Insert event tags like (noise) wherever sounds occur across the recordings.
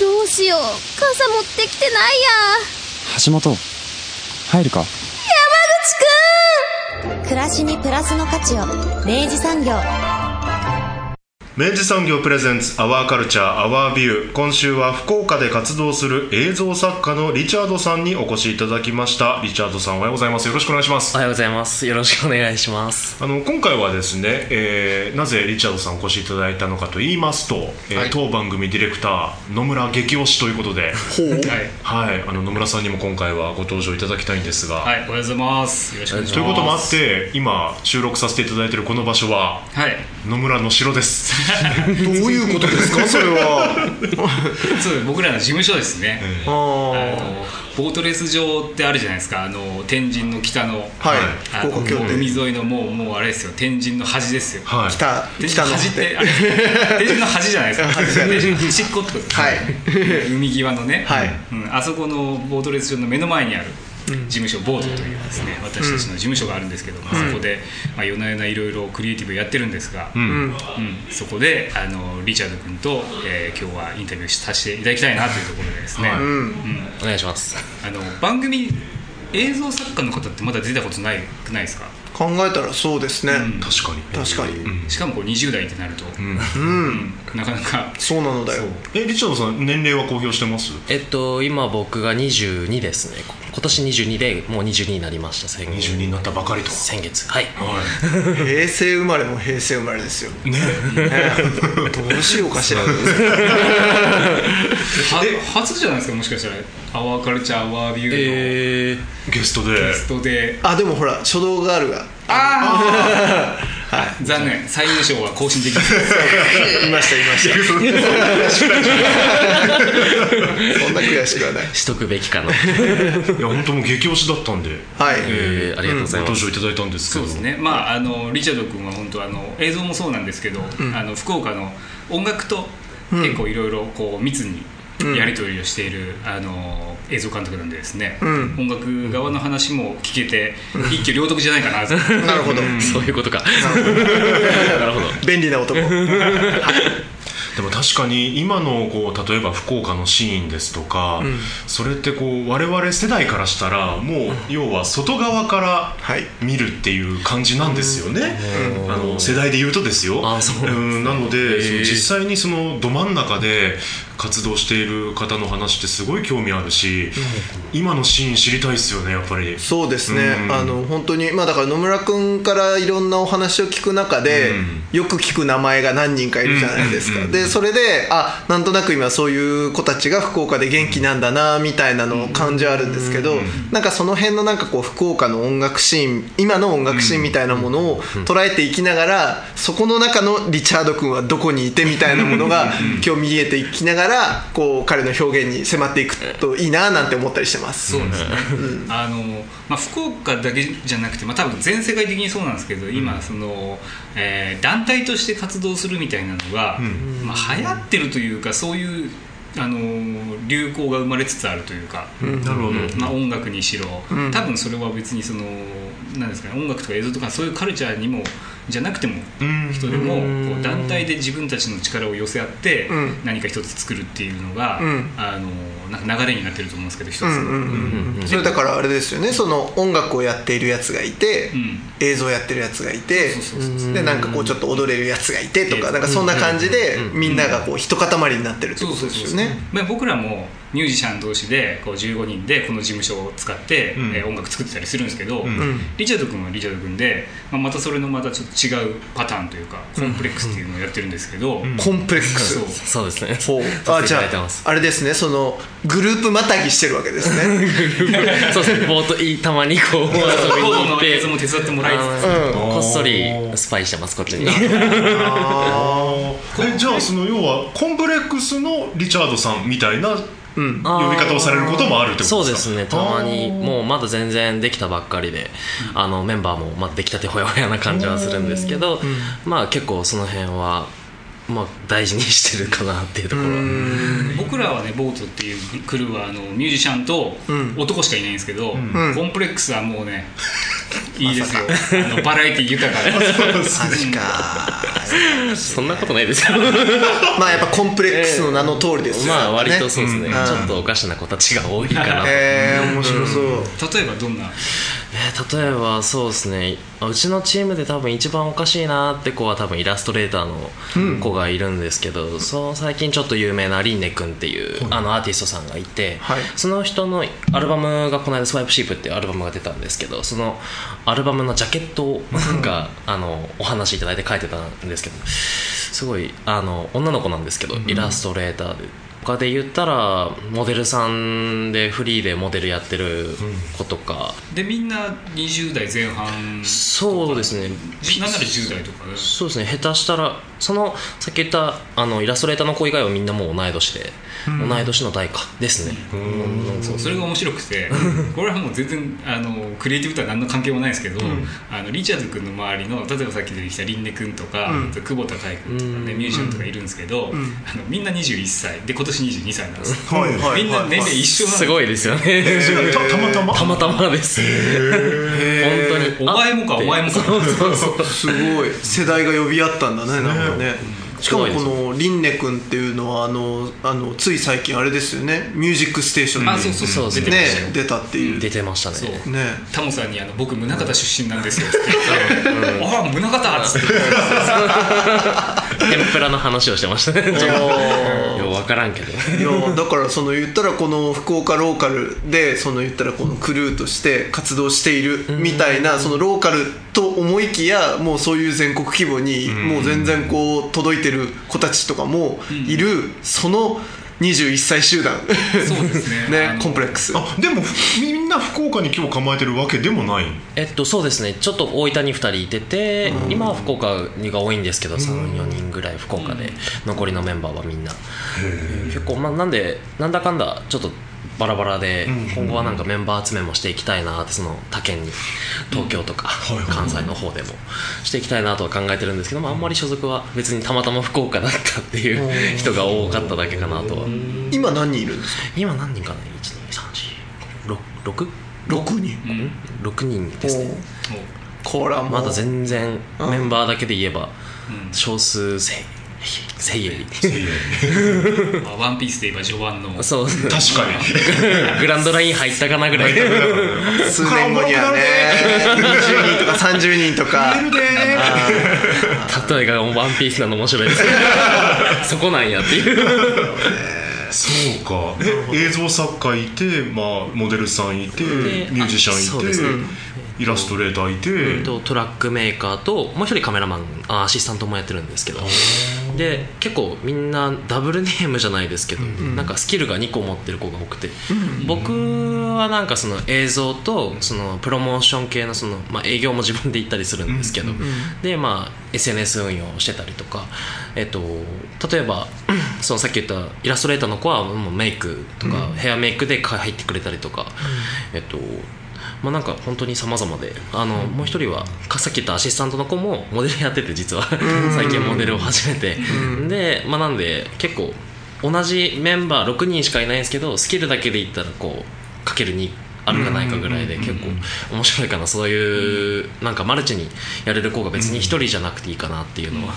どうしよう。傘持ってきてないや。橋本、入るか？暮らしにプラスの価値を。明治産業明治産業プレゼンツアワーカルチャーアワービュー今週は福岡で活動する映像作家のリチャードさんにお越しいただきました。リチャードさんおはようございます。よろしくお願いします。おはようございます。よろしくお願いします。あの今回はですね、えーなぜリチャードさんお越しいただいたのかと言いますと、えー当番組ディレクター野村激推しということではい、はい。あの野村さんにも今回はご登場いただきたいんですが、はい、おはようございます。よろしくお願いします。ということもあって今収録させていただいているこの場所ははい、野村の城ですどういうことですか？(laughs) それは。そう僕らの事務所ですね。ああーのボートレース場ってあるじゃないですか。あの天神の北の、はい。あの海沿いのもうもうあれですよ。天神の端ですよ。はい。北天神の端って。天神の端じゃないですか。(laughs) 端っこってこと。ですね。はい。(laughs) 海際のね、はい。うん、あそこのボートレース場の目の前にある事務所、ボートというですね私たちの事務所があるんですけど、そこで、まあ、夜な夜ないろいろクリエイティブやってるんですが、うん。そこであのリチャード君と、えー今日はインタビューさせていただきたいなというところでですね、はい。うん。お願いします。あの番組映像作家の方ってまだ出たことないくないですか？考えたらそうですね、確かに。確かに、しかもこう20代ってなると、うん。うん。なかなか。そうなのだよ。えリチャードさん年齢は公表してます？えっと、今僕が22ですね。今年22で、もう22になりました、先月。22になったばかりと。先月。はい。平成生まれも平成生まれですよ。ね。ね。どうしようかしら。(laughs) は初じゃないですかもしかしたら「アワーカルチャーアワービュー」の。えー、ゲストで。ゲストで。あでもほら書道ガールが。ああ (laughs) 残念。最優勝は更新できない。いましたいました。そんな悔しくはない。しとくべきかな。いや本当もう激推しだったんで。はい、えー、ありがとうございます。ご登場いただいたんですけど。そうですね。まああのリチャード君は本当あの映像もそうなんですけど、あの福岡の音楽と結構いろいろこう密にやり取りをしている、あの映像監督なんでですね、ん。音楽側の話も聞けて一挙両得じゃないかなと。(laughs) なるほど。そういうことか。なるほど。(laughs) 便利な男 (laughs) でも確かに今のこう例えば福岡のシーンですとか、それってこう我々世代からしたらもう要は外側からはい。見るっていう感じなんですよね、あの世代で言うとですよ。あそううんなので、その実際にそのど真ん中で活動している方の話ってすごい興味あるし、今のシーン知りたいですよねやっぱり。そうですね、うん。あの本当にまあだから野村君からいろんなお話を聞く中で、よく聞く名前が何人かいるじゃないですか、うんでそれであなんとなく今そういう子たちが福岡で元気なんだなみたいなの感じはあるんですけど、なんかその辺のなんかこう福岡の音楽シーン今の音楽シーンみたいなものを捉えていきながら、そこの中のリチャード君はどこにいてみたいなものが今日見えていきながらこう彼の表現に迫っていくといいななんて思ったりしてます。そうですね、あのまあ、福岡だけじゃなくて、まあ、多分全世界的にそうなんですけど今その、えー団体として活動するみたいなのが、まあ、流行ってるというかそういうあの流行が生まれつつあるというか、なるほど、まあ、音楽にしろ、多分それは別にそのなんですか、ね、音楽とか映像とかそういうカルチャーにもじゃなくてもうん。人でもこう団体で自分たちの力を寄せ合ってん。何か一つ作るっていうのが、ん。あのなんか流れになってると思うんですけど一つの。うんうんうんそれだからあれですよね。その音楽をやっているやつがいて、ん。映像やってるやつがいてそうそうそうそう。でなんかこうちょっと踊れるやつがいてとかうん。なんかそんな感じでみんながこう一塊になってるってことですよね。まあ、僕らもミュージシャン同士でこう15人でこの事務所を使って、ん。えー音楽作ってたりするんですけど、ん。リチャード君はリチャード君で、まあ、またそれのまたちょっと違うパターンというかコンプレックスっていうのをやってるんですけど、コンプレックス。そう。そうですね。ほう。あじゃああれですねそのグループまたぎしてるわけですね。(laughs) そうですね。ボートいいたまにこう遊びに行って。(laughs) も手伝ってもらいつつうんこっそりスパイしてますこっちに。(laughs) じゃあその要はコンプレックスのリチャードさんみたいなうん。呼び方をされることもあるってことですか？そうですね。たまに。もうまだ全然できたばっかりであのメンバーもまだ出来たてほやほやな感じはするんですけど、まあ結構その辺はまあ大事にしてるかなっていうところは。僕らはねボートっていうクルーはあのミュージシャンとん。男しかいないんですけど、ん。コンプレックスはもうね (laughs) いいですよ。あのバラエティ豊かでマジかそんなことないですよ。(laughs) まあやっぱコンプレックスの名の通りですよまあ割とそうですね、ん。ちょっとおかしな子たちが多いかなえ面白そう。例えばどんな？えー例えばそうですね。うちのチームで多分一番おかしいなって子は多分イラストレーターの子がいるんですけど、その最近ちょっと有名なリンネ君っていう、あのアーティストさんがいて、はい。その人のアルバムがこの間「スワイプシープっていうアルバムが出たんですけどそのアルバムのジャケットをなん。か、あのお話いただいて書いてたんですけどすごいあの女の子なんですけど、イラストレーターで他で言ったらモデルさんでフリーでモデルやってる子とか、でみんな20代前半。そうですね。なんなら10代とか。そうですね。下手したらそのさっき言ったあのイラストレーターの子以外はみんなもう同い年で、同い年の代かですね、うん。そうそれが面白くてこれはもう全然あのクリエイティブとは何の関係もないですけど、あのリチャード君の周りの例えばさっき出てきたリンネ君とか、久保田海君とかね、ミュージシャンとかいるんですけど、あのみんなん21歳。で今年22歳なんです。はい。はいはい。みんな年齢一緒なんです。すごいですよね。たたまたまたまたまです。本当に。お前もかあお前もか。そうそうそう。すごい。世代が呼び合ったんだねなんかねしかもこのリンネ君っていうのはあのあのつい最近あれですよね「ミュージックステーション」あそうそうそう。出てましたよ。ね出たっていう。出てましたね。ね。タモさんにあの「僕宗像出身なんですよ」って言って「ああ宗像!」っつって。(laughs) 天ぷらの話をしてましたね分からんけど。いやだからその言ったらこの福岡ローカルでその言ったらこのクルーとして活動しているみたいなそのローカルと思いきやもうそういう全国規模にもう全然こう届いてる子たちとかもいる。その21歳集団。そうですね。(laughs) あねのコンプレックス。あでもみんな福岡に今日構えてるわけでもないえっとそうですね。ちょっと大分に2人いてて今は福岡が多いんですけど34人ぐらい福岡で。残りのメンバーはみんな。結構まあなんでなんだかんだちょっとバラバラで今後はなんかメンバー集めもしていきたいなってその他県に東京とか関西の方でもしていきたいなとは考えてるんですけど、まあ、あんまり所属は別にたまたま福岡だったっていう人が多かっただけかなとは。今何人いるんですか？今何人かな？12346 6人。うん。6人ですね。これはまだ全然メンバーだけで言えばうん少数せせいえりまあワンピースで言えば序盤の。そう。確かに。(laughs) グランドライン入ったかなぐらい。数年後にはね。20人とか30人とか。例えがワンピースなの面白いです。(laughs) そこなんやっていうそうか。え映像作家いて、まあ、モデルさんいてミュージシャンいて、そうです。ねイラストレーターいて、とトラックメーカーともう一人カメラマンあアシスタントもやってるんですけど。で結構みんなダブル (laughs) ネームじゃないですけど、なんかスキルが2個持ってる子が多くて、僕はなんかその映像とそのプロモーション系のその、まあ、営業も自分で行ったりするんですけど、でまあ SNS 運用してたりとか、えっと、例えば (clears throat) そのさっき言ったイラストレーターの子はもうメイクとか、ヘアメイクで入ってくれたりとか、えっとまあ、なんか本当に様々であの、もう一人はかさっき言ったアシスタントの子もモデルやってて実は最近モデルを始めて。で、まあ、なんで結構同じメンバー6人しかいないんですけどスキルだけで言ったらこうかける2あるかないかぐらいで結構面白いかな。そういうなんかマルチにやれる子が別に1人じゃなくていいかなっていうのは。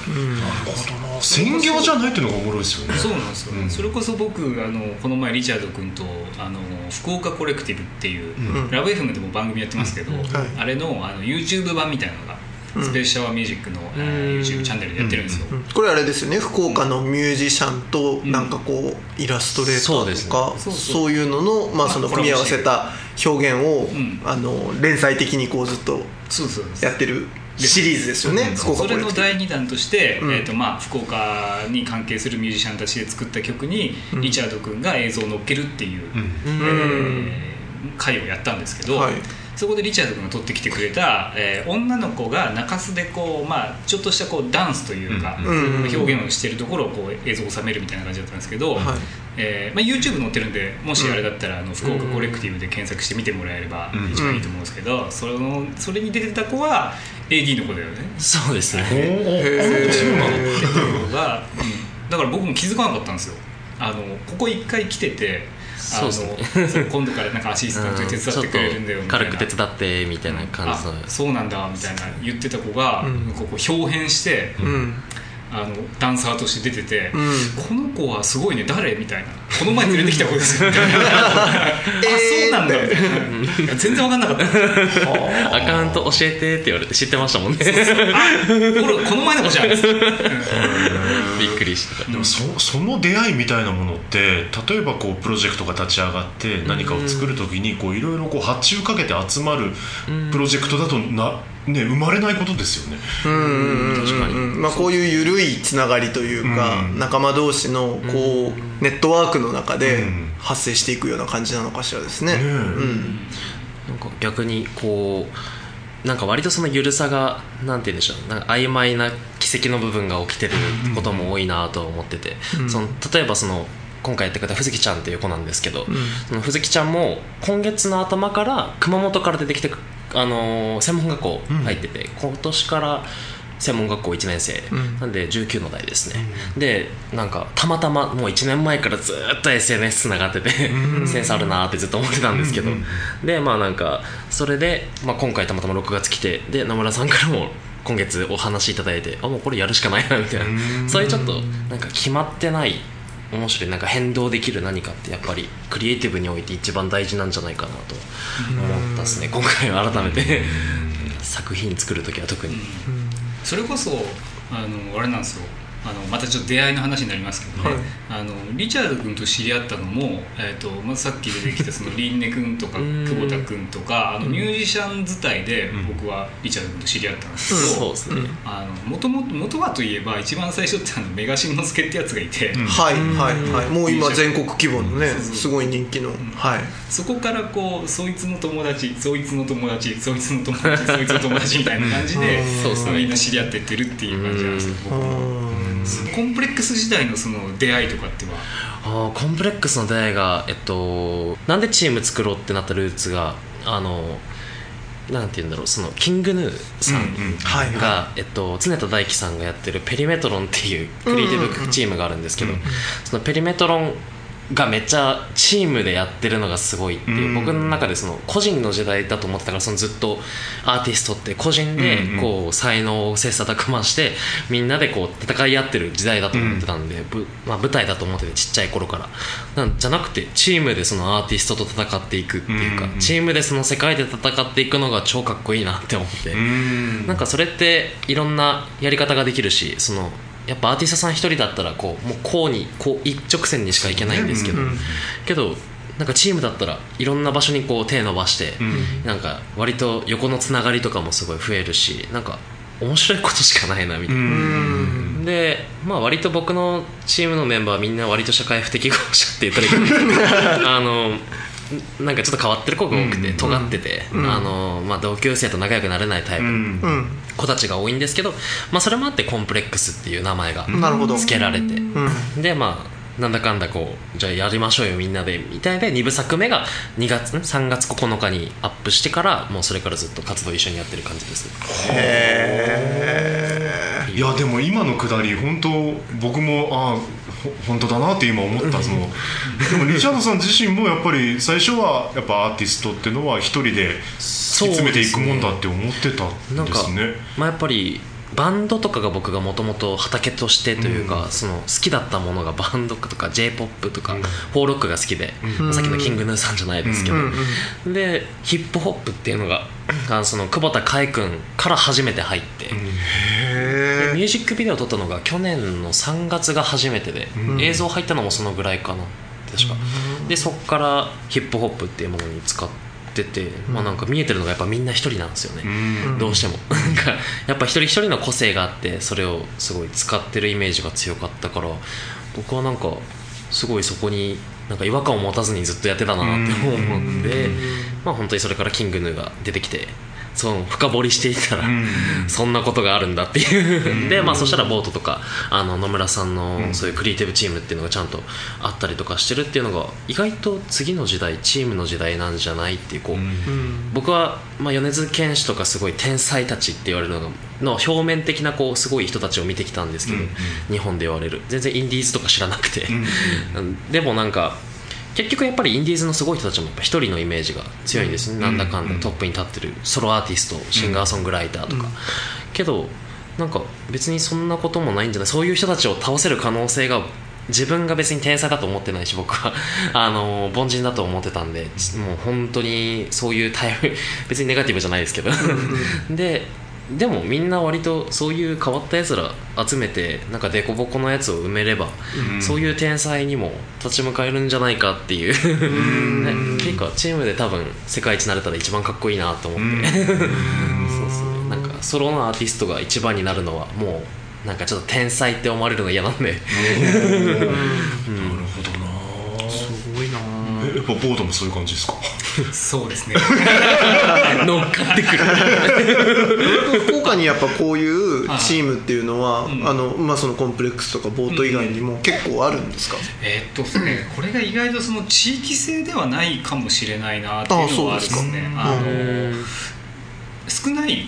専業じゃないっていうのがおもろいですよね。そうなんですよ、それこそ僕あのこの前リチャード君とあの福岡コレクティブっていう、ラブ FM でも番組やってますけど、あれのあの YouTube 版みたいなのが、スペースシャワーミュージックの、えー YouTube チャンネルでやってるんですよ、これあれですよね。福岡のミュージシャンとなんかこうイラストレータそうですね。ーとかそういうののまあそのまあ組み合わせた表現をん。あの連載的にこうずっとそうそうですやってるシリーズですよね。福岡それの第2弾として、ん。えーとまあ、福岡に関係するミュージシャンたちで作った曲に、リチャード君が映像を乗っけるっていう、えー回をやったんですけど、はいそこでリチャード君が撮ってきてくれた、えー女の子が中洲でこう、まあ、ちょっとしたこうダンスというか、うん表現をしているところをこう映像を収めるみたいな感じだったんですけど、はい。えーまあ、YouTube 載ってるんでもしあれだったら、あの福岡コレクティブで検索して見てもらえればうん。一番いいと思うんですけど、そのそれに出てた子は AD の子だよね。そうですね。だから僕も気づかなかったんですよ。あのここ一回来ててあのそうですそう今度からなんかアシスタントで手伝ってくれるんだよみたいな。軽く手伝ってみたいな感じの。あそうなんだみたいな言ってた子が、ここ表変して、うん。あのダンサーとして出てて、ん。この子はすごいね誰？みたいなこの前連れてきた子です。よみたいなあそうなんだ。全然分かんなかった。(laughs) アカウント教えてって言われて知ってましたもんね。この前の子じゃ (laughs) ん。びっくりしてた。でもそその出会いみたいなものって例えばこうプロジェクトが立ち上がって何かを作る時にこういろいろこう発注かけて集まるプロジェクトだとな、ね、生まれないことですよね。確かに。うん。まあ、こういう緩いつながりというか、うん。仲間同士のこう、ネットワークの中でうん。発生していくような感じなのかしらですね。ねえ。うん。なんか逆にこうなんか割とその緩さがなんて言うんでしょう。なんか曖昧な奇跡の部分が起きてることも多いなと思ってて、その例えばその今回やってくれたふずきちゃんっていう子なんですけど、そのふずきちゃんも今月の頭から熊本から出てきて、あのー専門学校入ってて、今年から専門学校1年生、なんで19の代ですね、でなんかたまたまもう1年前からずっと SNS つながってて、センスあるなってずっと思ってたんですけど、でまあなんかそれで、まあ、今回たまたま6月来てで野村さんからも今月お話しいただいてあもうこれやるしかないなみたいな。そういうちょっとなんか決まってない面白いなんか変動できる何かってやっぱりクリエイティブにおいて一番大事なんじゃないかなと思ったですね。今回は改めて作品作る時は特にそれこそあのあれなんですよ。あのまたちょっと出会いの話になりますけどね、あのリチャード君と知り合ったのも、えーとまずさっき出てきたそのリンネ君とかん。久保田君とかあのミュージシャン伝いで僕はリチャード君と知り合ったんですけど、そうですね。あの元々元はといえば一番最初ってあのメガシンノスケってやつがいて、はいはいはい。もう今全国規模のねそうそうすごい人気の。はい。そこからこうそいつの友達そいつの友達そいつの友達そいつの友達みたいな感じでそうですね。みんな知り合ってってるっていう感じなんですよ僕はコンプレックス時代のその出会いとかっては？あーコンプレックスの出会いが、えっと、なんでチーム作ろうってなったルーツがあのなんて言うんだろうそのキングヌーさんはいが、はえっと、常田大樹さんがやってるペリメトロンっていうクリエイティブチームがあるんですけど、そのペリメトロンがめっちゃチームでやってるのがすごいっていう、うん。僕の中でその個人の時代だと思ってたからそのずっとアーティストって個人でこう才能を切磋琢磨してみんなでこう戦い合ってる時代だと思ってたんで、ぶまあ、舞台だと思っててちっちゃい頃から。なんじゃなくてチームでそのアーティストと戦っていくっていうか、チームでその世界で戦っていくのが超かっこいいなって思って。うん。なんかそれっていろんなやり方ができるしそのやっぱアーティストさん一人だったらこうもうこうにこう一直線にしかいけないんですけど、けどなんかチームだったらいろんな場所にこう手伸ばして、なんか割と横のつながりとかもすごい増えるしなんか面白いことしかないなみたいな、でまあ割と僕のチームのメンバーはみんな割と社会不適合者って言ったらいい (laughs) あのなんかちょっと変わってる子が多くて、尖ってて、あのまあ、同級生と仲良くなれないタイプ。のうん。うん子たちが多いんですけど、まあ、それもあってコンプレックスっていう名前がなるほど。付けられて、うん。でまあなんだかんだこうじゃあやりましょうよみんなでみたいで2部作目が2月ん？3月9日にアップしてからもうそれからずっと活動一緒にやってる感じですいやでも今のくだり本当僕もああほ本当だなって今思ったそのでもリチャードさん自身もやっぱり最初はやっぱアーティストっていうのは一人で突き詰めていくもんだって思ってたなんんかですね。まあ、やっぱりバンドとかが僕がもともと畑としてというか、その好きだったものがバンドとか j p o p とか、フォーロックが好きで、さっきのキングヌーさんじゃないですけど、でヒップホップっていうのがあのその久保田海君から初めて入って、でミュージックビデオを撮ったのが去年の3月が初めてで、映像入ったのもそのぐらいかな。確か、でそこからヒップホップっていうものに使ってて、まあなんか見えてるのがやっぱみんな一人なんですよね、どうしても。(laughs) なんかやっぱ一人一人の個性があってそれをすごい使ってるイメージが強かったから僕はなんかすごいそこになんか違和感を持たずにずっとやってたなって思うんで、まあ、本当にそれからキングヌーが出てきてその深掘りしていったら、そんなことがあるんだっていう、で、まあ、そしたらボートとかあの野村さんのそういうクリエイティブチームっていうのがちゃんとあったりとかしてるっていうのが意外と次の時代チームの時代なんじゃないっていうこう、僕は、まあ、米津玄師とかすごい天才たちって言われるのがの表面的なこうすごい人たちを見てきたんですけど、日本で言われる。全然インディーズとか知らなくて、うん。(laughs) でもなんか結局やっぱりインディーズのすごい人たちも一人のイメージが強いんです。ね、なんだかんだトップに立ってるソロアーティストシンガーソングライターとか、けどなんか別にそんなこともないんじゃない。そういう人たちを倒せる可能性が自分が別に天才だと思ってないし僕は。(laughs) あの凡人だと思ってたんでもう本当にそういうタイプ別にネガティブじゃないですけど。(laughs) ででもみんな割とそういう変わったやつら集めてなんか凸凹のやつを埋めれば、そういう天才にも立ち向かえるんじゃないかっていう。(laughs) ねっていうかチームで多分世界一になれたら一番かっこいいなと思って。(laughs) そうそうなんかソロのアーティストが一番になるのはもうなんかちょっと天才って思われるのが嫌なんで。(laughs) なるほどなすごいな。えやっぱボートもそういう感じですか？そうですね。(laughs) 乗っかってくる。福岡にやっぱこういうチームっていうのは、あのまあ、そのコンプレックスとかボート以外にも結構あるんですか、えーっとですねこれが意外とその地域性ではないかもしれないなっていうのはあるん。ですねああの少ない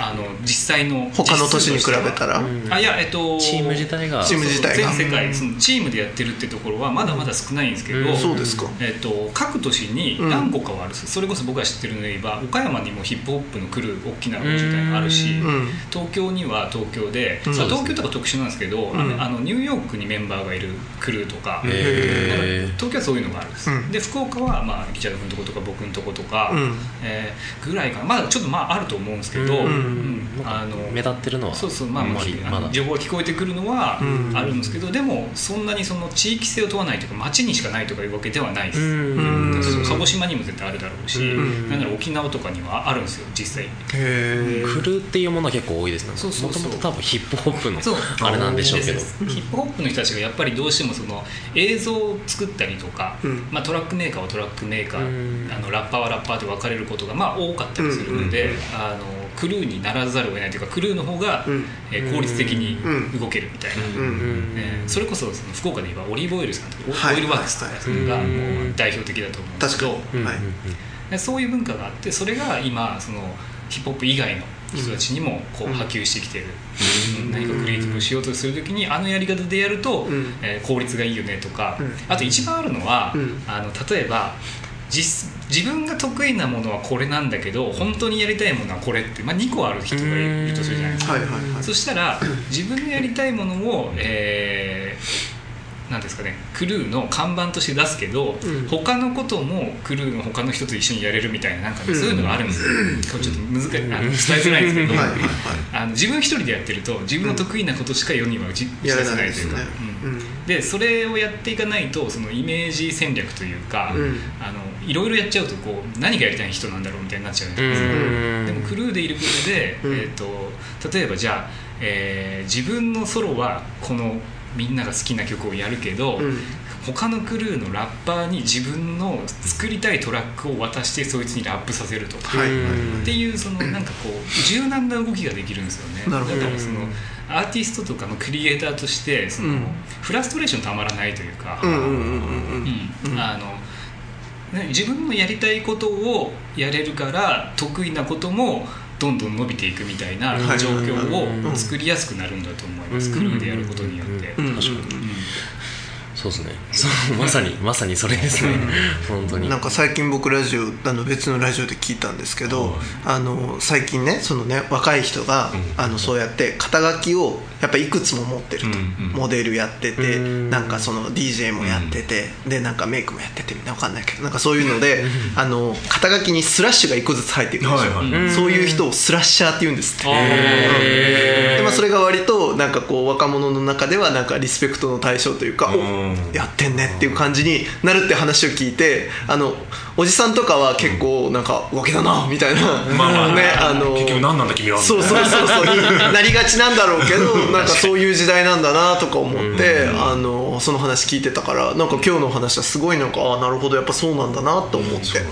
あの実際の他の都市に比べたら、あいやえっとチーム自体が。チーム自体が。全世界そのチームでやってるってところはまだまだ少ないんですけど、うん。そうですか。えっと各都市に何個かはあるそれこそ僕が知ってるので言えば岡山にもヒップホップのクルー大きな工場があるし、うん。東京には東京で、うん。まあ東京とか特殊なんですけど、あのあのニューヨークにメンバーがいるクルーとか、東京はそういうのがあるんです、うん。で福岡は、まあ、リチャード君のとことか僕のとことか、うん。えーぐらいかな。まだちょっとまああると思うんですけど、うんうんあの目立ってるのはそうそうまあまだ。情報が聞こえてくるのはうん。あるんですけど、でもそんなにその地域性を問わないというか町にしかないとかいうわけではないです、鹿児島にも絶対あるだろうし、ん。なんなら沖縄とかにはあるんですよ実際。へえクルーっていうものは結構多いですね。そうそうそう。もともと多分ヒップホップのあれなんでしょうけど。ヒップホップの人たちがやっぱりどうしてもその映像を作ったりとか、うん。まあ、トラックメーカーはトラックメーカー、うん。あのラッパーはラッパーで分かれることがまあ多かったりするので、あのクルーにならざるを得ないというかクルーの方が、うん。えー効率的にうん。動けるみたいな、うん。えーそれこそその福岡で言えばオリーブオイルさんとか、はい。オイルワークスとかがもう代表的だと思うんです確けど、はい。でそういう文化があってそれが今そのヒップホップ以外の人たちにもこう波及してきてる、何かクリエイティブをしようとするときにあのやり方でやると、ん。えー効率がいいよねとか、うん。あと一番あるのは、うん。あの例えば実自分が得意なものはこれなんだけど本当にやりたいものはこれって、まあ、2個ある人がいるとするじゃないですか。はいはいはい。そしたら自分のやりたいものを、えーなんですかね、クルーの看板として出すけど、ん。他のこともクルーの他の人と一緒にやれるみたいななんかね、そういうのがあるんですよ、これちょっと難しいあの伝えづらいんですけど、はいはいはい。あの自分一人でやってると自分の得意なことしか世には打ち出せないというか。でそれをやっていかないとそのイメージ戦略というか、うん。あのいろいろやっちゃうとこう何がやりたい人なんだろうみたいになっちゃうじゃないですか。うん。でもクルーでいることで、うん。えー、と例えばじゃあ、えー自分のソロはこのみんなが好きな曲をやるけど、うん。他のクルーのラッパーに自分の作りたいトラックを渡してそいつにラップさせるとか、はい。はいっていうそのなんかこう柔軟な動きができるんですよね。なるほど。だからそのアーティストとかのクリエイターとしてその、うん。フラストレーションたまらないというか、うんあのね自分のやりたいことをやれるから得意なこともどんどん伸びていくみたいなはい状況うん。を作りやすくなるんだと思います、うん。クルーでやることによって。そうですね。そうまさにまさにそれですね。本当に。なんか最近僕ラジオあの別のラジオで聞いたんですけど、あの最近ねそのね若い人が、あのそうやって肩書きをやっぱいくつも持ってると、モデルやってて、うん。なんかその DJ もやってて、でなんかメイクもやっててみんなわかんないけどなんかそういうのであの肩書きにスラッシュが一個ずつ入ってくるんですよ、はいはい。そういう人をスラッシャーって言うんですって。へでまあ、それが割となんかこう若者の中ではなんかリスペクトの対象というか、うやってんねっていう感じになるって話を聞いてあのおじさんとかは結構なんか浮気だなみたいな、まあまあ。(laughs) ねあの結局何なんだ君は。そうそうそうそう。に (laughs) なりがちなんだろうけどなんかそういう時代なんだなとか思ってあのその話聞いてたからなんか今日の話はすごいなんかああなるほどやっぱそうなんだなと思って、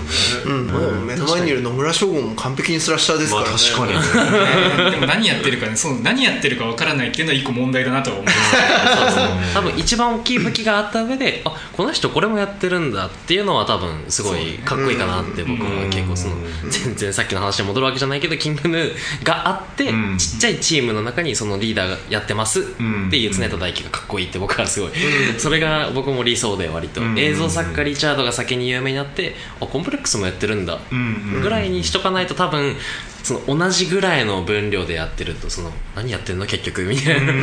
うん。目の前にいる野村将軍も完璧にスラッシャーですかまあらね、確かに。ね。でも何やってるかねそう何やってるかわからないっていうのは一個問題だなとは思います多分一番大きい武器があった上であこの人これもやってるんだっていうのは多分すごいかっこいいかなって僕は結構その全然さっきの話に戻るわけじゃないけどキングヌーがあってん。ちっちゃいチームの中にそのリーダーがやってますっていう常田大輝がかっこいいって僕はすごい。それが僕も理想で割と。映像作家リチャードが先に有名になってあコンプレックスもやってるんだん。ぐらいにしとかないと多分その同じぐらいの分量でやってるとその何やってんの結局みたいな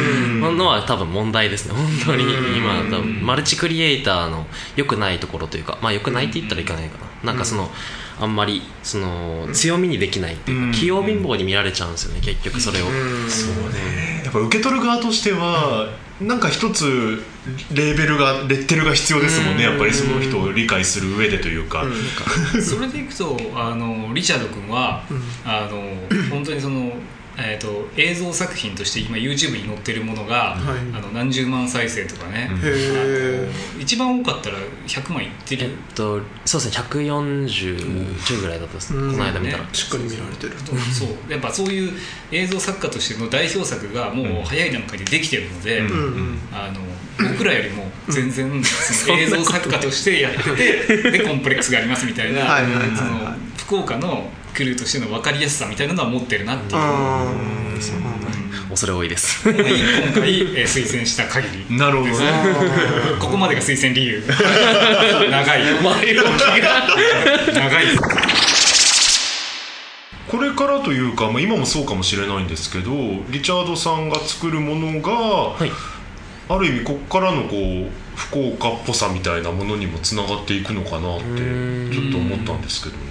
のは多分問題ですね。本当に。今多分マルチクリエイターの良くないところというかまあ良くないって言ったらいかないかな。なんかそのあんまりその強みにできないっていうか器用貧乏に見られちゃうんですよね結局それを。そうね。やっぱ受け取る側としてはなんか一つレーベルがレッテルが必要ですもんね。やっぱりその人を理解する上でというか。(laughs) それでいくとあのリチャード君は、あの本当にその、えー、と映像作品として今 YouTube に載ってるものが、あの何十万再生とかね、へあの一番多かったら100万いってえっるとそうですね。140ちょいぐらいだったです。ねこの間見たら。ね。しっかり見られてる。そう。やっぱそういう映像作家としての代表作がもう早い段階でできてるので、あの僕らよりも全然その映像作家としてやってて (laughs) でコンプレックスがありますみたいなはいはいはいはい。その福岡のクルーとしての分かりやすさみたいなのは持ってるなっていう。あ恐れ多いです。今回、えー推薦した限りなるほどね。ここまでが推薦理由。(laughs) 長い。前置きが。長い。これからというか、まあ、今もそうかもしれないんですけどリチャードさんが作るものが、はい。ある意味ここからのこう福岡っぽさみたいなものにもつながっていくのかなってちょっと思ったんですけどね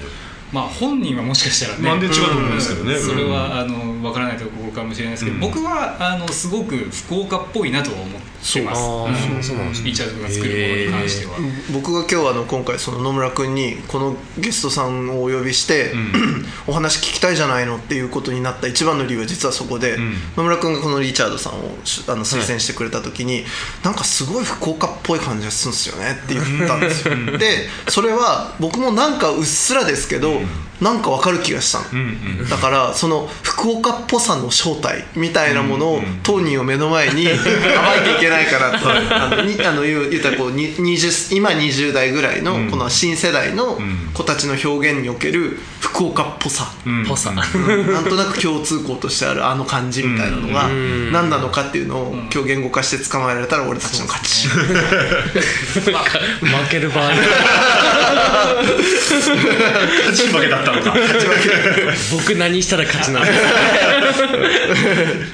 まあ本人はもしかしたらね。ま違うと思うんですけどね。それはあの分からないところかもしれないですけど、うん。僕はあのすごく福岡っぽいなとは思ってます。そうあーそうなんですね。リチャードが作るものに関しては、僕が今日あの今回その野村君にこのゲストさんをお呼びして、(clears throat) お話聞きたいじゃないのっていうことになった一番の理由は実はそこで、ん。野村君がこのリチャードさんをしあの推薦してくれた時に、なんかすごい福岡っぽい感じがするんですよねって言ったんですよ。でそれは僕もなんかうっすらですけど、なんかわかる気がしたの、だからその福岡っぽさの正体みたいなものを当人を目の前に (laughs) 暴いていけないかなとあのにあの言う言ったらこうに20今20代ぐらいのこの新世代の子たちの表現における福岡っぽさ、ぽさ。なんとなく共通項としてあるあの感じみたいなのが何なのかっていうのを今日言語化して捕まえられたら俺たちの勝ち。(laughs) 負ける場合。(laughs) 勝ち負けだったのか。(laughs) 僕何したら勝ちなんで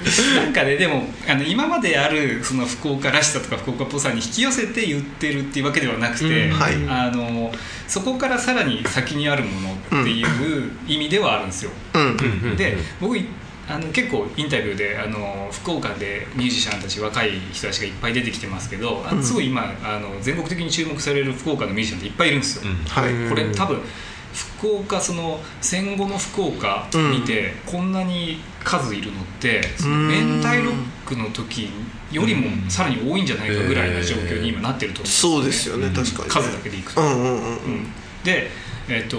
す (laughs) なんかねでもあの今まであるその福岡らしさとか福岡っぽさに引き寄せて言ってるっていうわけではなくて、うんはい。あのそこからさらに先にあるものっていう意味ではあるんですよ。うん。で僕いあの結構インタビューであの福岡でミュージシャンたち若い人たちがいっぱい出てきてますけど、あのすごい今あの全国的に注目される福岡のミュージシャンっていっぱいいるんですよ。はい。これ多分福岡その戦後の福岡見て、こんなに数いるのってその明太ロックの時よりもさらに多いんじゃないかぐらいな状況に今なってると思そうですよね確かに数だけでいくと。うんうんうんうん。うん。で、えっと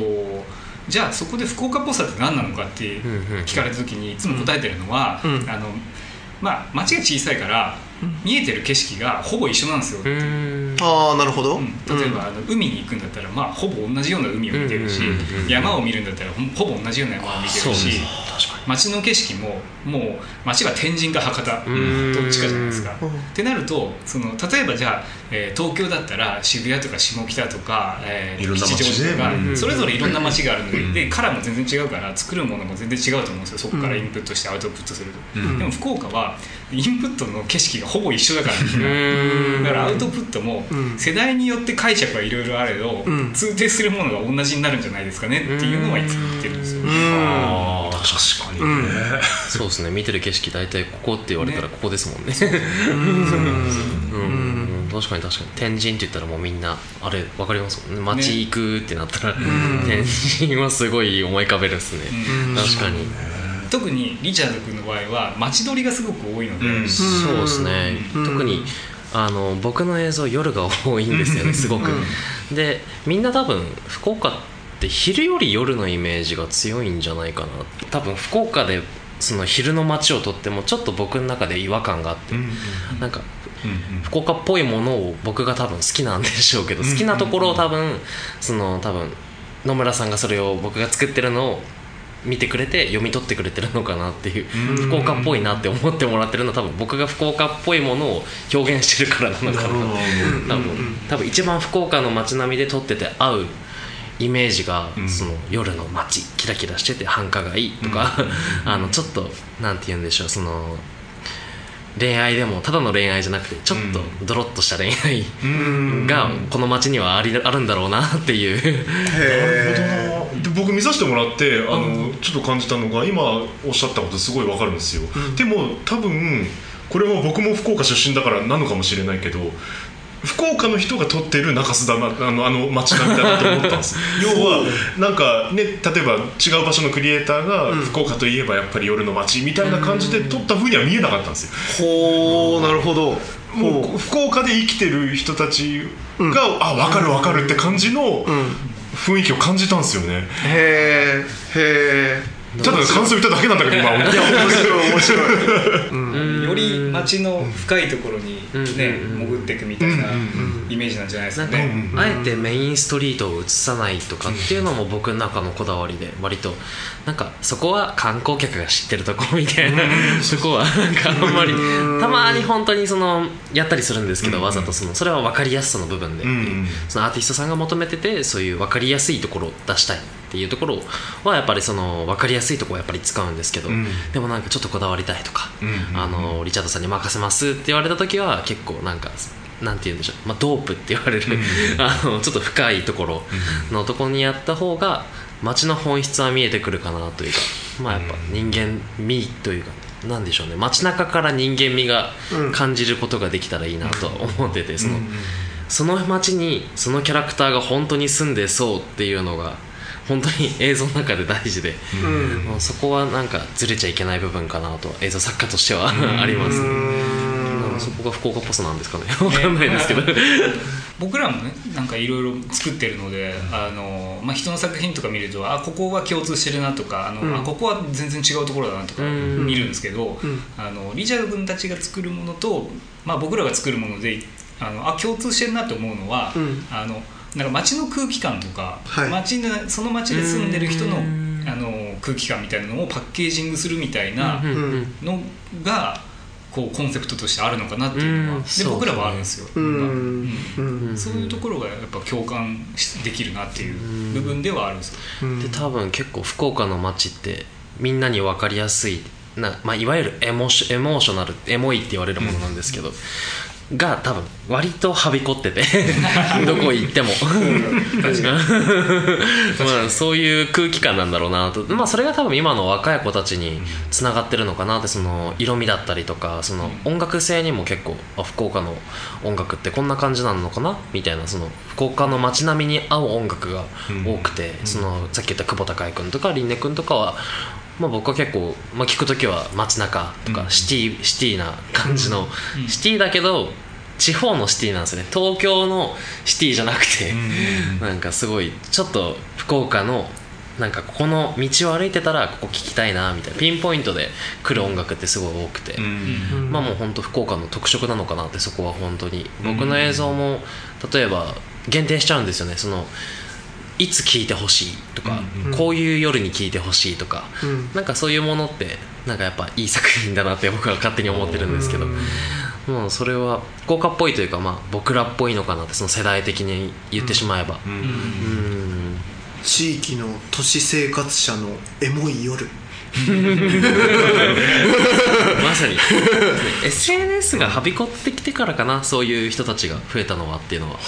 じゃあそこで福岡っぽさって何なのかって聞かれた時にいつも答えてるのは、うんあのまあ、町が小さいから見えてる景色がほぼ一緒なんですよ。ああなるほど、うん。例えば、あの海に行くんだったら、まあ、ほぼ同じような海を見てるし、うんうんうんうん。山を見るんだったらほほぼ同じような山を見てるし街の景色ももう街は天神か博多どっちかじゃないですか。ってなるとその例えばじゃあ、えー東京だったら渋谷とか下北とか、えー吉祥寺とか、うんそれぞれいろんな街があるので,、でカラーも全然違うから作るものも全然違うと思うんですよ。そこからインプットしてアウトプットすると、でも福岡はインプットの景色がほぼ一緒だから。だからアウトプットも世代によって解釈はいろいろあれど、ん。通底するものが同じになるんじゃないですかねっていうのはいつも言ってるんですよ、ああ確かにね、そうですね。見てる景色大体ここって言われたらここですもんね。だ確かに確かに。天神って言ったらもうみんなあれ分かりますもんね。街行くってなったら、天神はすごい思い浮かべるですね、確かに、特にリチャード君の場合は街取りがすごく多いので、うん。そうですね、特にあの僕の映像夜が多いんですよねすごく、でみんな多分福岡って昼より夜のイメージが強いんじゃないかな。多分福岡でその昼の街を撮ってもちょっと僕の中で違和感があって、なんか福岡っぽいものを僕が多分好きなんでしょうけど好きなところを多分その多分野村さんがそれを僕が作ってるのを見てくれて読み取ってくれてるのかなっていう福岡っぽいなって思ってもらってるのは多分僕が福岡っぽいものを表現してるからなのかな。多分。多分一番福岡の街並みで撮ってて合うイメージが、その夜の街キラキラしてて繁華街とか、(laughs) あのちょっとなんて言うんでしょうその恋愛でもただの恋愛じゃなくてちょっとドロッとした恋愛がこの街にはありあるんだろうなっていう。で僕見させてもらってあの、ちょっと感じたのが今おっしゃったことすごいわかるんですよ、でも多分これは僕も福岡出身だからなのかもしれないけど福岡の人が撮ってる中洲だなあのあの街並みだなと思ったんです。(laughs) 要はなんかね例えば違う場所のクリエイターが福岡といえばやっぱり夜の街みたいな感じで撮った風には見えなかったんですよ。ほうなるほど。もう福岡で生きてる人たちが、あ分かる分かるって感じの雰囲気を感じたんですよね、へえへえただ感想言っただけなんだけど今面白い面白い。より街の深いところにね、潜っていくみたいなイメージなんじゃないですかかね。あえてメインストリートを映さないとかっていうのも僕の中のこだわりで割となんかそこは観光客が知ってるとこみたいなそこはなんかあんまりたまに本当にそのやったりするんですけどわざとそのそれは分かりやすさの部分で。ん。そのアーティストさんが求めててそういう分かりやすいところを出したいっていうところはやっぱりその分かりやすいところをやっぱり使うんですけどでもなんかちょっとこだわりたいとかあのリチャードさんに任せますって言われた時は結構なんかなんて言うんでしょう、まあ、ドープって言われる、(laughs) あのちょっと深いところのところにやった方が街の本質は見えてくるかなというかまあやっぱ人間味というかなんでしょうね。街中から人間味が感じることができたらいいなとは思っててそのその街にそのキャラクターが本当に住んでそうっていうのが本当に映像の中で大事で、もうそこはなんかずれちゃいけない部分かなと映像作家としてはあります。そこが福岡っぽさなんですかね。わかんないですけど。(laughs) 僕らもねなんかいろいろ作ってるので、あのまあ、人の作品とか見るとあここは共通してるなとかあの、あここは全然違うところだなとか見るんですけど、あのリチャード君たちが作るものと、まあ、僕らが作るものであのあ共通してるなと思うのは、あのなんか街の空気感とか、はい。街のその街で住んでる人のあの空気感みたいなのをパッケージングするみたいなのがこうコンセプトとしてあるのかなっていうのは、うん。で僕らはあるんですよ。うん。うん。そういうところがやっぱ共感しできるなっていう部分ではあるんですよ。で多分結構福岡の街ってみんなに分かりやすいな、まあ、いわゆるエモーシエモーショナルエモいって言われるものなんですけど、が多分割とはびこってて (laughs) どこ行っても。(laughs) まあそういう空気感なんだろうなと、まあ、それが多分今の若い子たちにつながってるのかなってその色味だったりとかその音楽性にも結構あ福岡の音楽ってこんな感じなのかな？みたいなその福岡の街並みに合う音楽が多くて、そのさっき言った久保孝恵君とか凛音君とかはまあ、僕は結構、まあ、聞く時は街中とかシティ、シティな感じの、シティだけど地方のシティなんですよね。東京のシティじゃなくて、なんかすごいちょっと福岡のなんかここの道を歩いてたらここ聞きたいなみたいなピンポイントで来る音楽ってすごい多くて、まあもう本当福岡の特色なのかなってそこは本当に。僕の映像も例えば限定しちゃうんですよね。そのいつ聴いてほしいとか、こういう夜に聴いてほしいとか、なんかそういうものってなんかやっぱいい作品だなって僕は勝手に思ってるんですけど、もうそれは福岡っぽいというか、まあ、僕らっぽいのかなってその世代的に言ってしまえば、うん。地域の都市生活者のエモい夜。(laughs) まさに。SNS がはびこってきてからかなそういう人たちが増えたのはっていうのは。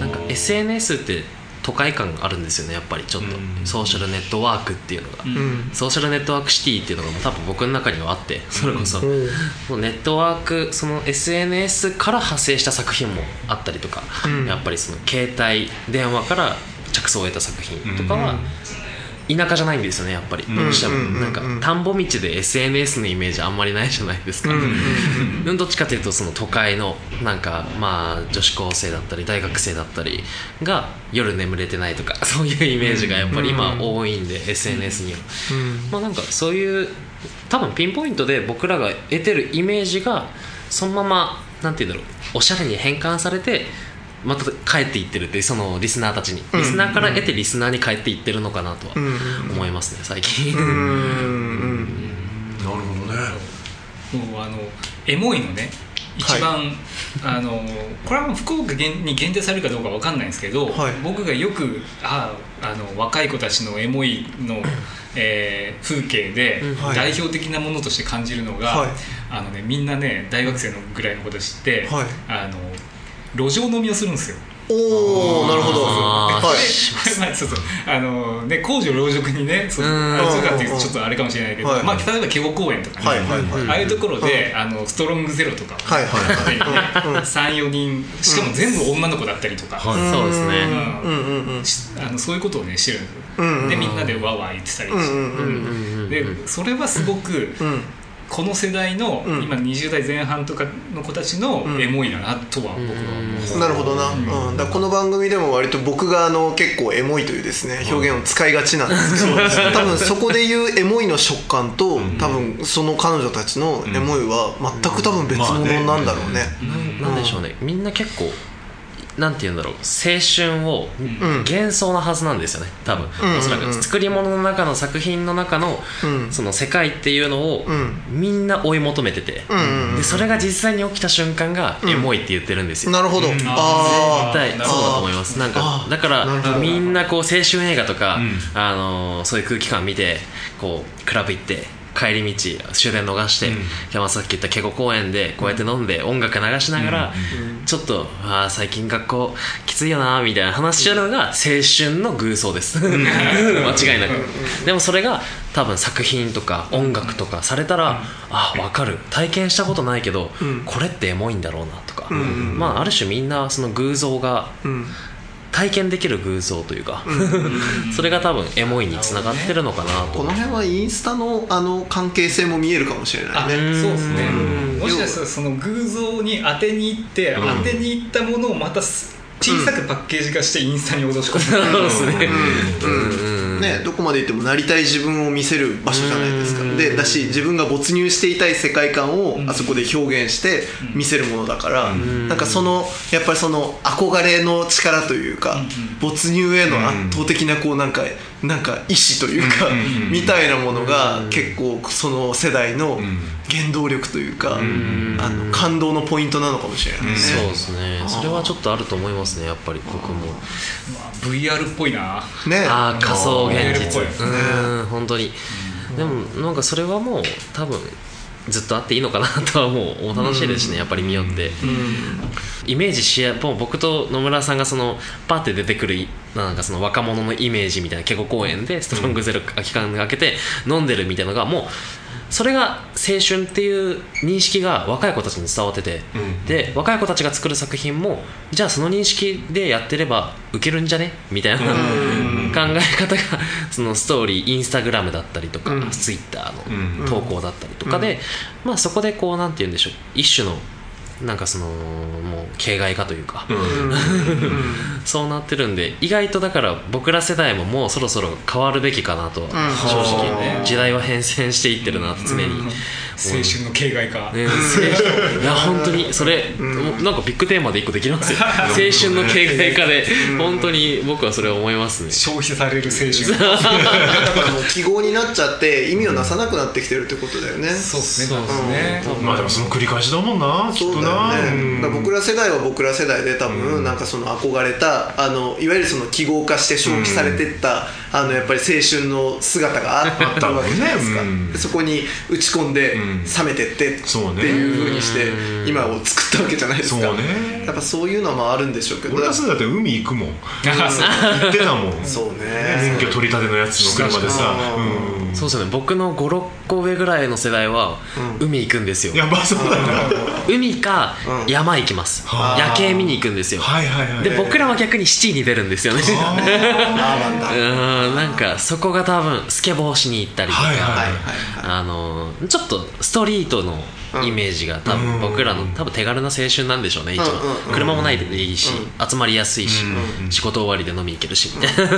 なんか SNS って都会感があるんですよねやっぱりちょっと、うん。ソーシャルネットワークっていうのが、うん。ソーシャルネットワークシティっていうのが多分僕の中にはあってそれこそ、うん。ネットワークその SNS から派生した作品もあったりとか、うん。やっぱりその携帯電話から着想を得た作品とかは、田舎じゃないんですよねやっぱり。どうしても、なんか田んぼ道で SNS のイメージあんまりないじゃないですか、うん。どっちかというとその都会のなん。かまあ女子高生だったり大学生だったりが夜眠れてないとかそういうイメージがやっぱり今多いん。で、SNS には、まあなん。かそういう多分ピンポイントで僕らが得てるイメージがそのままなん。て言うん。だろうおしゃれに変換されてまた帰っていってるっていうそのリスナーたちに。リスナーから得てリスナーに帰っていってるのかなとは思いますね最近。うん。なるほどね。もうあのエモいのね一番、あのこれは福岡に限定されるかどうかわかんないんですけど、はい。僕がよくああの若い子たちのエモいの、えー風景ではい。代表的なものとして感じるのが、はい。あのね、みんなね大学生のぐらいの子たちって、はい。あの路上飲みをするんですよ。おおなるほど。はい。まあそうそうあのね公序良俗にねそううん。あれそうかっていうとちょっとあれかもしれないけど、はいまあ、例えば敬語公園とかね、はいはいはい。ああいうところで、あのストロングゼロとか。をはいはい。はい。うんうん。34人。しかも全部女の子だったりとか、そうですね。うんうんうん。うんしあのそういうことをねしてる。んですよ、うんうん。でみんなでわーわー言ってたり。して、うんうんうん。でそれはすごく、うんこの世代の、うん。今20代前半とかの子たちのエモいだなとは僕は思う、なるほどな、うん、だからこの番組でも割と僕があの結構エモいというですね表現を使いがちなんですけど多分そこで言うエモいの食感と多分その彼女たちのエモいは全く多分別物なんだろうね。なんでしょうね。みんな結構なんて言うんだろう青春をん。幻想なはずなんですよね多分、うん。おそらく。作り物の中の作品の中の、うん。その世界っていうのを、うん。みんな追い求めてて、でそれが実際に起きた瞬間がエモいって言ってるんですよ、なるほど、あ絶対そうだと思います。なんかだからみんなこう青春映画とか、ん。あのーそういう空気感見てこうクラブ行って帰り道終電逃して、山さっき言ったケゴ公園でこうやって飲んで音楽流しながら、ちょっとあー最近学校きついよなみたいな話し合うのが青春の偶像です。(laughs) 間違いなく。でもそれが多分作品とか音楽とかされたら、あ分かる。体験したことないけど、これってエモいんだろうなとか、まあある種みんなその偶像がうん体験できる偶像というか、(laughs) それが多分エモいにつながってるのかなと。この辺はインスタのあの関係性も見えるかもしれないあねそうですね。うん。もしかしたらその偶像に当てに行って、ん。当てに行ったものをまたす小さくパッケージ化してインスタに脅し込む、そうですね。うん。ね、どこまで行ってもなりたい自分を見せる場所じゃないですか。でだし自分が没入していたい世界観をあそこで表現して見せるものだから、なんかそのやっぱりその憧れの力というか、没入への圧倒的なこうなんかなんか意志というか、みたいなものが結構その世代の原動力というか、あの感動のポイントなのかもしれないね。そうですね。それはちょっとあると思いますねやっぱり僕も。VR っぽいな。ね。ああ仮想現実。うん本当に。でもなんかそれはもう多分ずっとあっていいのかなとはもう楽しいですしねやっぱり見よって。イメージしやもう僕と野村さんがそのパッて出てくるいなんかその若者のイメージみたいな結構公園でストロングゼロ期間がけて飲んでるみたいなのがもうそれが青春っていう認識が若い子たちに伝わってて、で若い子たちが作る作品もじゃあその認識でやってればウケるんじゃね？みたいな考え方がそのストーリーインスタグラムだったりとか、ツイッターの投稿だったりとかで、まあそこでこうなんて言うんでしょう一種のなんかそのもう形骸化というか、(laughs) そうなってるんで意外とだから僕ら世代ももうそろそろ変わるべきかなとは正直、時代は変遷していってるなと常に、青春の形骸化、ね、いや本当にそれ、なんかビッグテーマで一個できますよ。(laughs) 青春の形骸化で本当に僕はそれを思いますね。消費される青春。(laughs) だからもう記号になっちゃって意味をなさなくなってきてるってことだよね。そうですね。そうですね。まあでもその繰り返しだもんなきっとそうだなよね、僕ら世代は僕ら世代で多分なんかその憧れたあのいわゆるその記号化して消費されてったあのやっぱり青春の姿があったわけじゃないですか、うん。でそこに打ち込んでうん冷めてってってそうね。いうふうにして今を作ったわけじゃないですか。そうね。やっぱそういうのもあるんでしょうけど。俺が住んだって海行くもん。行ってたもん。(laughs) そうね。免許取り立てのやつの車でさ。そうですよね。僕の56個上ぐらいの世代は海行くんですよ。やばそうだ。な海かうん。山行きます。はあ。夜景見に行くんですよ。はいはいはい。で僕らは逆にシティに出るんですよね。なんかそこが多分スケボーしに行ったりとか、はいはいはいはい。あのちょっとストリートのイメージが多うん。分僕らの多分手軽な青春なんでしょうね一番。車もないでいいし集まりやすいしうん。仕事終わりで飲み行けるしみたいな。(laughs)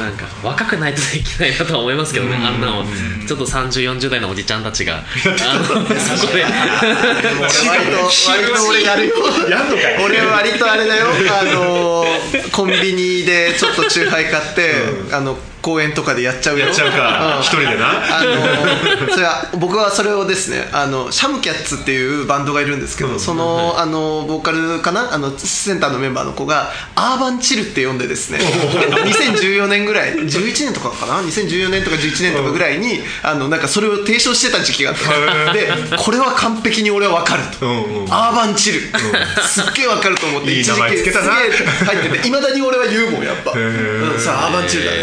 なんか若くないとできないなとは思いますけどねあんなの。ちょっと3040代のおじちゃんたちがあの (laughs) そこで。俺やるよ俺割とあれだよ。あのコンビニでちょっとチューハイ買って、あの公園とかでやっちゃうよ。やっちゃうか。ん。一人でな。あのそれは僕はそれをですねあのシャムキャッツっていうバンドがいるんですけど、そのあのボーカルかな？あのセンターのメンバーの子がアーバンチルって呼んでですね。2014 (laughs) 年ぐらい。11年とかかな？2014年とか11年とかぐらいにあのなんかそれを提唱してた時期があって。でこれは完璧に俺は分かると、うんうん。アーバンチル、すっげえ分かると思って一時期すげえ入ってていまだに俺は言うもんやっぱ「ー。うん、さあアーバンチルだね」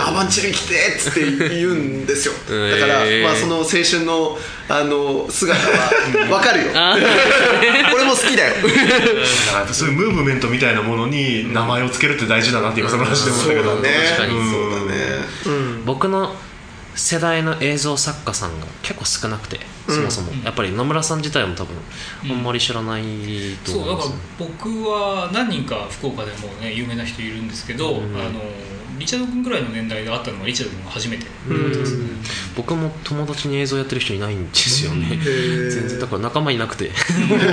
アーバンチル生きて」っつって言うんですよ。だから、まあ、その青春のあの姿は分かるよ。あ俺 (laughs) も好きだよ。そういうムーブメントみたいなものに名前を付けるって大事だなって今その話で思ったけど。そうだね。確かに。そうだねうん。僕の世代の映像作家さんが結構少なくてそもそも、やっぱり野村さん自体も多分あんまり知らないとそうだから思います、僕は何人か福岡でもね有名な人いるんですけど、あのリチャード君ぐらいの年代で会ったのはリチャード君が初めて。ね、僕も友達に映像やってる人いないんですよね。全然だから仲間いなくて。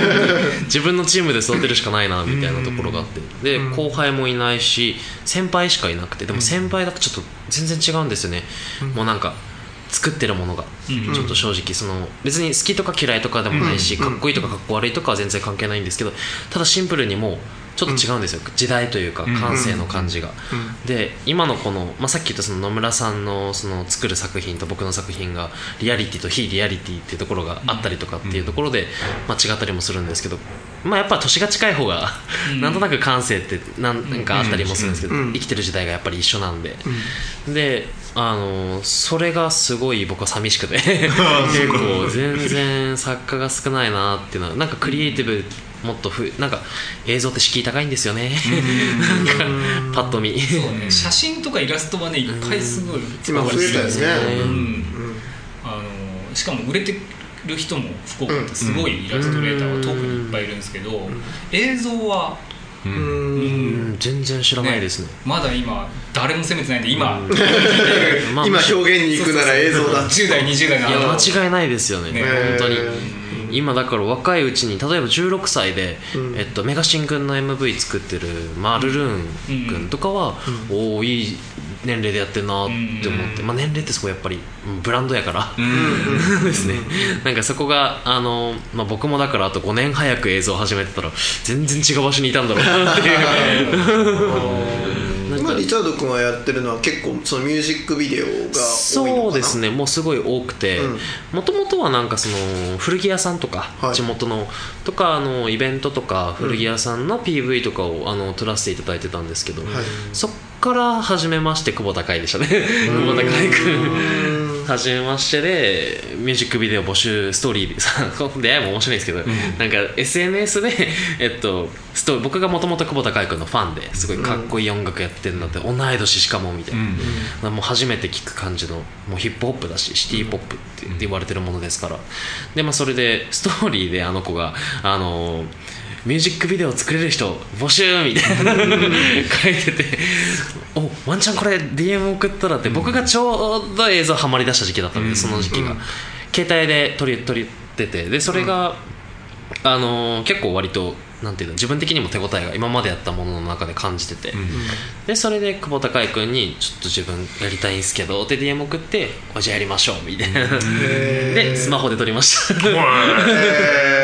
(laughs) 自分のチームで育てるしかないなみたいなところがあって。で後輩もいないし先輩しかいなくて。でも先輩だとちょっと全然違うんですよね。もうなんか作ってるものが。うん。ちょっと正直その別に好きとか嫌いとかでもないしかっこいいとかかっこ悪いとかは全然関係ないんですけどただシンプルにもうちょっと違うんですよ。時代というか感性の感じが。で今のこの、まあ、さっき言ったその野村さんのその作る作品と僕の作品がリアリティと非リアリティっていうところがあったりとかっていうところで、まあ、違ったりもするんですけど、まあ、やっぱ年が近い方がなんとなく感性ってなんかあったりもするんですけど、うん。生きてる時代がやっぱり一緒なんで、であのそれがすごい僕は寂しくて。(laughs) 結構全然作家が少ないなっていうのはなんかクリエイティブもっとふなんか映像って敷居高いんですよね。なん。かパッと見。そうね。写真とかイラストはねいっぱいすごい今増えたよね。うん。あのしかも売れてる人も福岡ってすごいイラストレーターは特にいっぱいいるんですけど、映像は、うん。うん。全然知らないですね。まだ今誰も責めてないんで今、(laughs) まあ今表現に行くなら映像だ10代20代の間違いないですよね。ね。本当に。へ今だから若いうちに例えば16歳で、えっと、メガシン君の MV 作ってるマルルーン君とかは、おおいい年齢でやってるなって思って、まあ、年齢ってすごいやっぱりうんブランドやから、(laughs) ですね。なんかそこがあの、まあ、僕もだからあと5年早く映像を始めてたら全然違う場所にいたんだろうなっていう (laughs) 今リチャード君がやってるのは結構そのミュージックビデオが多いのかな？そうですね。もうすごい多くて。うん。もともとはなんかその古着屋さんとか、はい。地元のとかあのイベントとか古着屋さんの PV とかをあの撮らせていただいてたんですけど、そっから初めまして久保田海でしたね。(laughs) 久保田海君初めましてでミュージックビデオ募集ストーリーで出会いも面白いんですけど、なんか SNS で、えっと、スト僕がもともと久保田海君のファンですごいかっこいい音楽やってるんだって、同い年しかもみたいな、もう初めて聞く感じのもうヒップホップだしシティポップって言われてるものですからで、まあ、それでストーリーであの子があのミュージックビデオ作れる人募集みたいな。(laughs) 書いてて。おワンチャンこれ DM 送ったらって僕がちょうど映像ハマりだした時期だったんでその時期が。携帯で撮り撮りてて。でそれがあのー結構割となんていうの自分的にも手応えが今までやったものの中で感じてて、でそれで久保田海君にちょっと自分やりたいんすけどって DM 送っておじゃあやりましょうみたいな。でスマホで撮りました。へ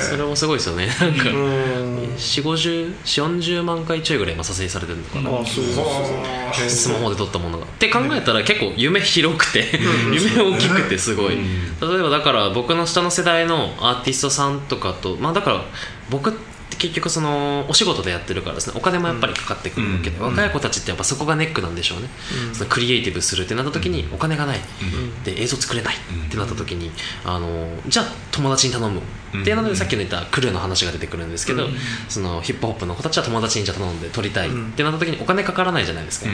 それもすごいですよね。なんか。うん。4 5 0 4 0万回ちょいぐらい今撮影されてるのかな。あそうそうスマホで撮ったものが。って考えたら結構夢広くて。夢大きくてすごい。例えばだから僕の下の世代のアーティストさんとかとまあだから僕って結局そのお仕事でやってるからですねお金もやっぱりかかってくるわけで、若い子たちってやっぱそこがネックなんでしょうね、そのクリエイティブするってなった時にお金がない、で映像作れないってなった時にあのじゃあ友達に頼む。っていうのでさっきの言ったクルーの話が出てくるんですけど、そのヒップホップの子たちは友達にじゃあ頼んで撮りたいってなった時にお金かからないじゃないですか、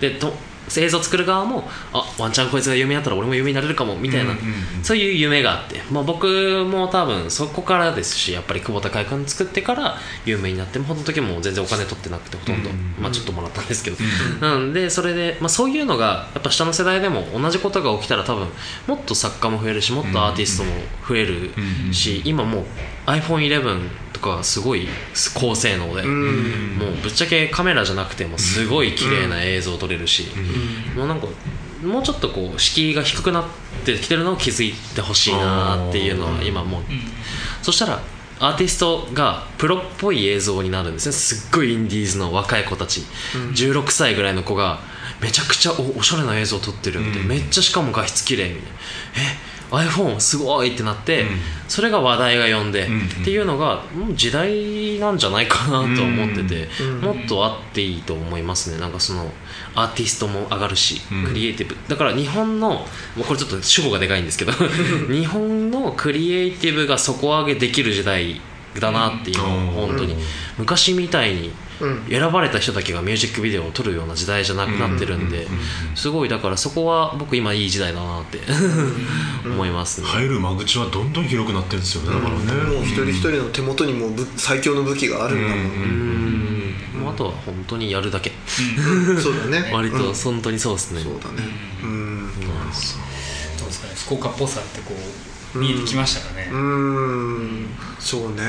でと映像作る側もあワンチャンこいつが有名やったら俺も有名になれるかもみたいな、そういう夢があって、まあ、僕も多分そこからですしやっぱり久保田海君作ってから有名になってもうの時も全然お金取ってなくてほとんど、まあ、ちょっともらったんですけど、なんでそれで、まあ、そういうのがやっぱ下の世代でも同じことが起きたら多分もっと作家も増えるしもっとアーティストも増えるし、今もう iPhone11 とかすごい高性能で、もうぶっちゃけカメラじゃなくてもすごい綺麗な映像撮れるし、もうなんかもうちょっとこう敷居が低くなってきてるのを気づいてほしいなっていうのは今もう、そしたらアーティストがプロっぽい映像になるんですね。すっごいインディーズの若い子たち、16歳ぐらいの子がめちゃくちゃおおしゃれな映像撮ってるみたいな、めっちゃしかも画質綺麗みたいな。え iPhone すごいってなって、それが話題が呼んで、っていうのがもう時代なんじゃないかなと思ってて、もっとあっていいと思いますね。なんかそのアーティストも上がるし、クリエイティブ。だから日本のもうこれちょっと主語がでかいんですけど (laughs) 日本のクリエイティブが底上げできる時代だなっていう、本当に。昔みたいに選ばれた人だけがミュージックビデオを撮るような時代じゃなくなってるんですごいだからそこは僕今いい時代だなって (laughs) 思いますね、入る間口はどんどん広くなってるんですよねだからね。もう一人一人の手元にも武最強の武器があるんだもん、うん。もうあとは本当にやるだけ。そうだね。(laughs) 割と本当にそうですね、そうだね。うん。どうですかね。福岡っぽさってこう見えてきましたかね、うーん。そうね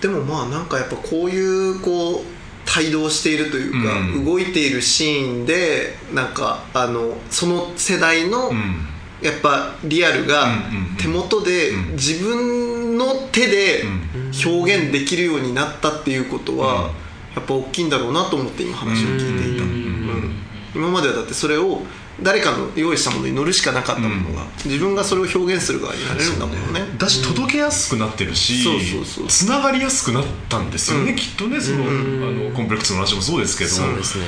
でもまあなんかやっぱこういうこう帯同しているというか、うん。動いているシーンでなんかあのその世代の、うん。やっぱリアルが手元でうん。自分の手でう表現できるようになったっていうことはやっぱ大きいんだろうなと思って今話を聞いていた、うん。今まではだってそれを誰かの用意したものに乗るしかなかったものが自分がそれを表現する側になれるんだもんね。だし届けやすくなってるしそうそうそう。つながりやすくなったんですよね、うん。きっとねその,、あのコンプレックスの話もそうですけど。そうですね。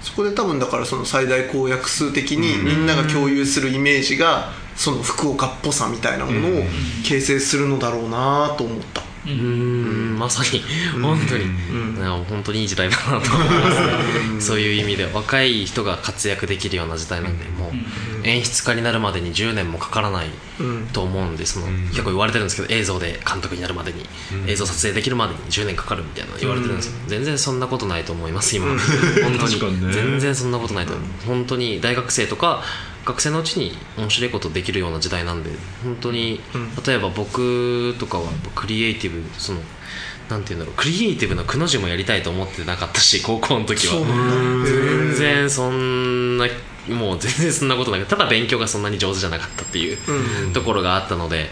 そこで多分だからその最大公約数的にみんなが共有するイメージがその福岡っぽさみたいなものを形成するのだろうなと思ったうーん。まさに本当に、本当にいい時代だなと思いますね。そういう意味で。若い人が活躍できるような時代なんでもう演出家になるまでに10年もかからないと思うんでその結構言われてるんですけど映像で監督になるまでに映像撮影できるまでに10年かかるみたいな言われてるんですけど全然そんなことないと思います今。本当に。全然そんなことないと思う。本当に大学生とか学生のうちに面白いことできるような時代なんで本当に例えば僕とかはクリエイティブそのなんていうんだろうクリエイティブのくの字もやりたいと思ってなかったし高校の時は。全然そんなもう全然そんなことなくただ勉強がそんなに上手じゃなかったっていうところがあったので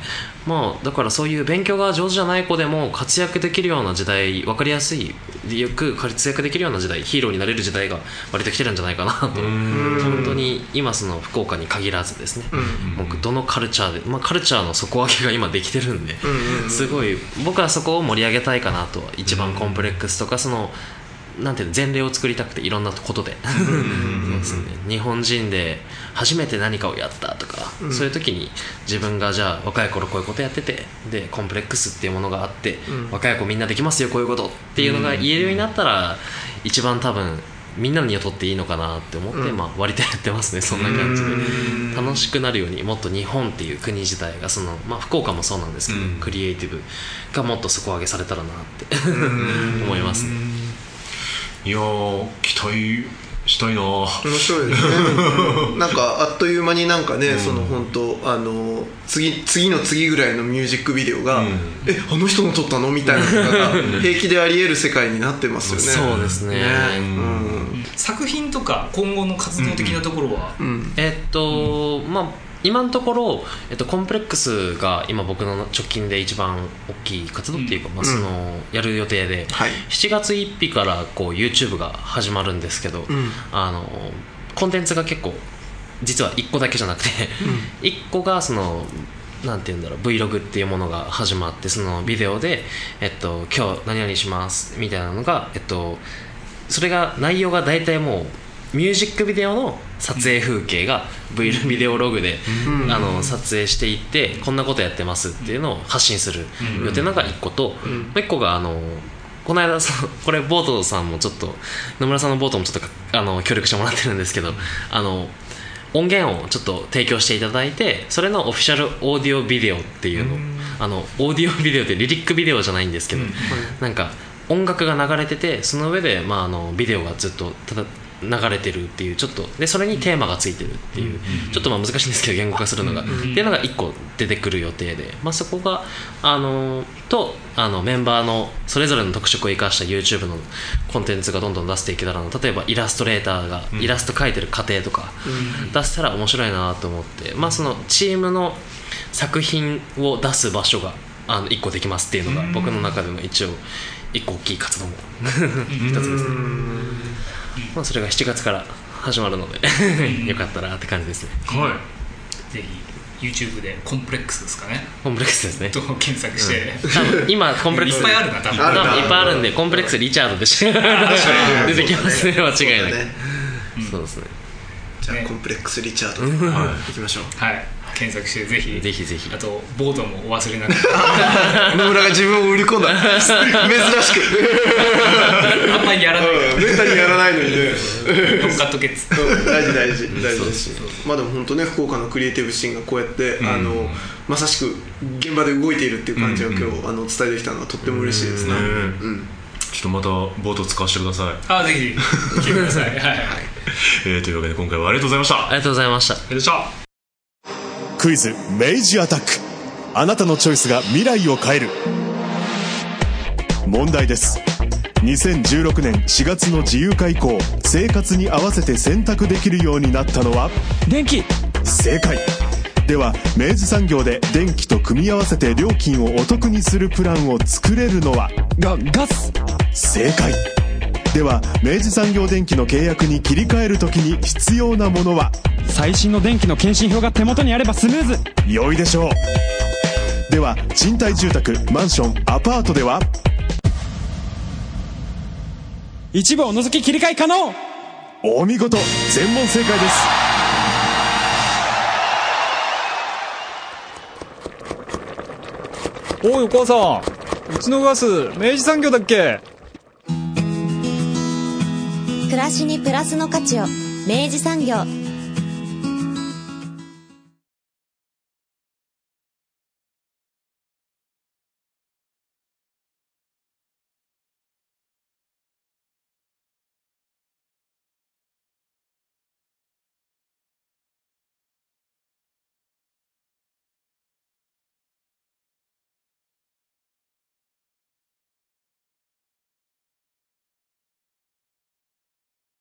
まあだからそういう勉強が上手じゃない子でも活躍できるような時代分かりやすいよく活躍できるような時代ヒーローになれる時代が割と来てるんじゃないかなと。本当に今その福岡に限らずですね僕どのカルチャーで、まあ、カルチャーの底上げが今できてるんですごい僕はそこを盛り上げたいかなと一番コンプレックスとかそのなんていうの前例を作りたくていろんなことで。日本人で初めて何かをやったとか、そういう時に自分がじゃあ若い頃こういうことやっててでコンプレックスっていうものがあって、若い子みん。なできますよこういうことっていうのが言えるようになったら、一番多分みん。なに雇っていいのかなって思って、まあ、割とやってますねそん。な感じで楽しくなるようにもっと日本っていう国自体がその、まあ、福岡もそうなん。ですけど、クリエイティブがもっと底上げされたらなって思いますね。いやー期待したいな。面白いですね。なんか (laughs) あっという間になんかね、その本当あの次次の次ぐらいのミュージックビデオが、うん。えあの人の撮ったの？みたいなのが (laughs) 平気であり得る世界になってますよね。そうですね。うん。作品とか今後の活動的なところは、うん。えっとまあ今のところ、えっと、コンプレックスが今僕の直近で一番大きい活動っていうか、まあ、そのやる予定で、はい。7月1日からこう YouTube が始まるんですけど、ん。あのコンテンツが結構実は1個だけじゃなくて、1個がそのなんて言うんだろう Vlog っていうものが始まってそのビデオで、えっと、今日何々しますみたいなのが、えっと、それが内容が大体もうミュージックビデオの撮影風景が V ビデオログで、あの撮影していってこんなことやってますっていうのを発信する予定なのが1個と、もう1個があのこの間そのこれボートさんもちょっと野村さんのボートもちょっとかあの協力してもらってるんですけどあの音源をちょっと提供していただいてそれのオフィシャルオーディオビデオっていうのあのオーディオビデオってリリックビデオじゃないんですけど、なんか音楽が流れててその上で、まあ、あのビデオがずっとただ流れてるっていうちょっとでそれにテーマがついてるっていう、ちょっとまあ難しいんですけど言語化するのが、っていうのが1個出てくる予定で、まあ、そこがあのとあのメンバーのそれぞれの特色を生かした YouTube のコンテンツがどんどん出していけたらな例えばイラストレーターがイラスト描いてる過程とか出したら面白いなと思って、まあ、そのチームの作品を出す場所があの1個できますっていうのが僕の中での一応1個大きい活動の (laughs) 一つですね。まあ、それが7月から始まるのでよかったらって感じですね。はぜひ YouTube でコンプレックスですかね。コンプレックスですね。と検索して、多分今コンプレックスいっぱいある。な多分多分いっぱいあるんでコンプレックスリチャードでし (laughs) 出てきますね。間違いなく、ね。そうですね。じゃあねコンプレックスリチャード。で行きましょう。はい検索してぜひぜひぜひ。あとボートもお忘れなく。(laughs) 野村が自分を売り込んだ。(laughs) 珍しく。あんまりやらない。めったにやらないのにね。乗っかっとけっつ大事大事大事です。まあでも本当ね福岡のクリエイティブシーンがこうやって、あのまさしく現場で動いているっていう感じを今日、あのお伝えできたのはとっても嬉しいですね。うん。うん。ちょっとまたボート使わせてください、あぜひ来てくださいはい。はい。(laughs) えーというわけで今回はありがとうございました。ありがとうございました。ありがとうございましたクイズ明治アタック。あなたのチョイスが未来を変える。問題です。2016年4月の自由化以降生活に合わせて選択できるようになったのは？電気。正解。では明治産業で電気と組み合わせて料金をお得にするプランを作れるのは？がガス。正解では明治産業電機の契約に切り替えるときに必要なものは？最新の電気の検針票が手元にあればスムーズ。良いでしょう。では賃貸住宅マンションアパートでは？一部を除き切り替え可能。お見事全問正解です。おいお母さん。うちのガス明治産業だっけ？暮らしにプラスの価値を明治産業